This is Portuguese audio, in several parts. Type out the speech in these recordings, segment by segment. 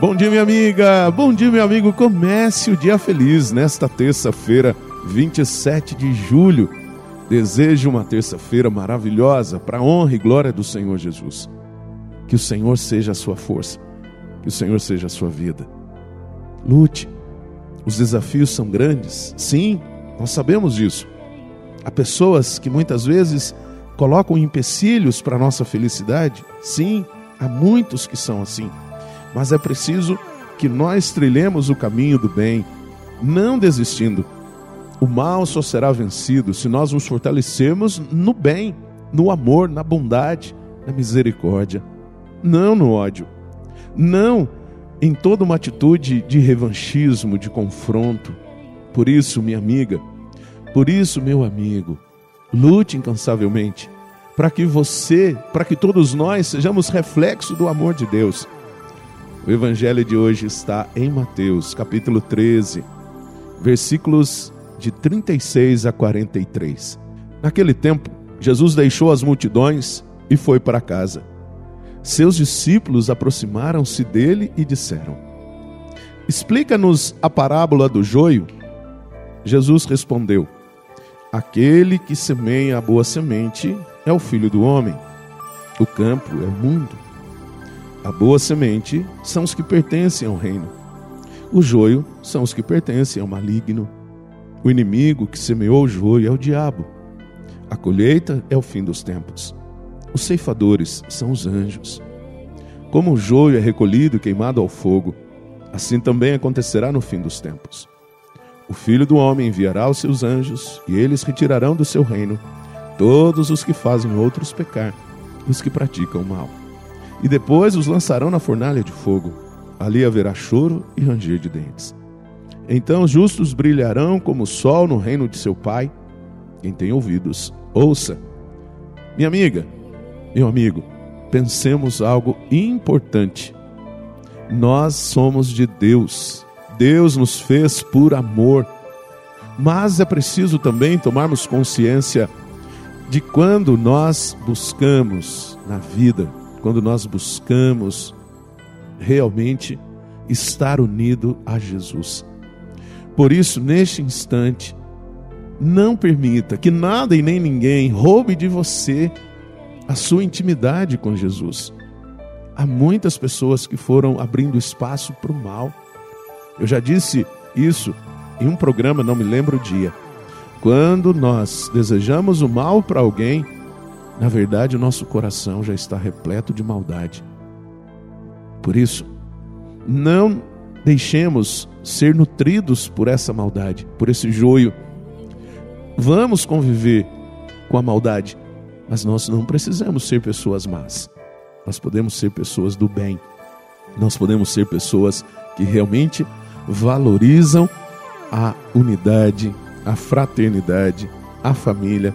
Bom dia, minha amiga. Bom dia, meu amigo. Comece o dia feliz nesta terça-feira, 27 de julho. Desejo uma terça-feira maravilhosa para a honra e glória do Senhor Jesus. Que o Senhor seja a sua força, que o Senhor seja a sua vida. Lute. Os desafios são grandes. Sim, nós sabemos disso. Há pessoas que muitas vezes colocam empecilhos para a nossa felicidade. Sim, há muitos que são assim. Mas é preciso que nós trilhemos o caminho do bem, não desistindo. O mal só será vencido se nós nos fortalecermos no bem, no amor, na bondade, na misericórdia, não no ódio. Não em toda uma atitude de revanchismo, de confronto. Por isso, minha amiga, por isso, meu amigo, lute incansavelmente para que você, para que todos nós sejamos reflexo do amor de Deus. O evangelho de hoje está em Mateus, capítulo 13, versículos de 36 a 43. Naquele tempo, Jesus deixou as multidões e foi para casa. Seus discípulos aproximaram-se dele e disseram: Explica-nos a parábola do joio. Jesus respondeu: Aquele que semeia a boa semente é o filho do homem. O campo é o mundo. A boa semente são os que pertencem ao reino. O joio são os que pertencem ao maligno. O inimigo que semeou o joio é o diabo. A colheita é o fim dos tempos. Os ceifadores são os anjos. Como o joio é recolhido e queimado ao fogo, assim também acontecerá no fim dos tempos. O filho do homem enviará os seus anjos, e eles retirarão do seu reino todos os que fazem outros pecar, os que praticam mal. E depois os lançarão na fornalha de fogo. Ali haverá choro e ranger de dentes. Então os justos brilharão como o sol no reino de seu Pai. Quem tem ouvidos, ouça. Minha amiga, meu amigo, pensemos algo importante. Nós somos de Deus Deus nos fez por amor. Mas é preciso também tomarmos consciência de quando nós buscamos na vida, quando nós buscamos realmente estar unido a Jesus. Por isso, neste instante, não permita que nada e nem ninguém roube de você a sua intimidade com Jesus. Há muitas pessoas que foram abrindo espaço para o mal eu já disse isso em um programa, não me lembro o dia. Quando nós desejamos o mal para alguém, na verdade o nosso coração já está repleto de maldade. Por isso, não deixemos ser nutridos por essa maldade, por esse joio. Vamos conviver com a maldade, mas nós não precisamos ser pessoas más. Nós podemos ser pessoas do bem. Nós podemos ser pessoas que realmente valorizam a unidade, a fraternidade, a família,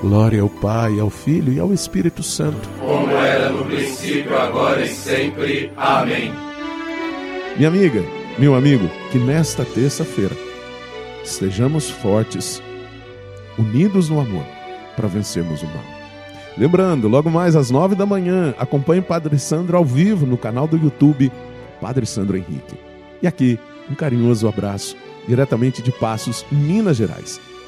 Glória ao Pai, ao Filho e ao Espírito Santo. Como era no princípio, agora e sempre. Amém. Minha amiga, meu amigo, que nesta terça-feira estejamos fortes, unidos no amor, para vencermos o mal. Lembrando, logo mais às nove da manhã, acompanhe o Padre Sandro ao vivo no canal do YouTube Padre Sandro Henrique. E aqui, um carinhoso abraço, diretamente de Passos, Minas Gerais.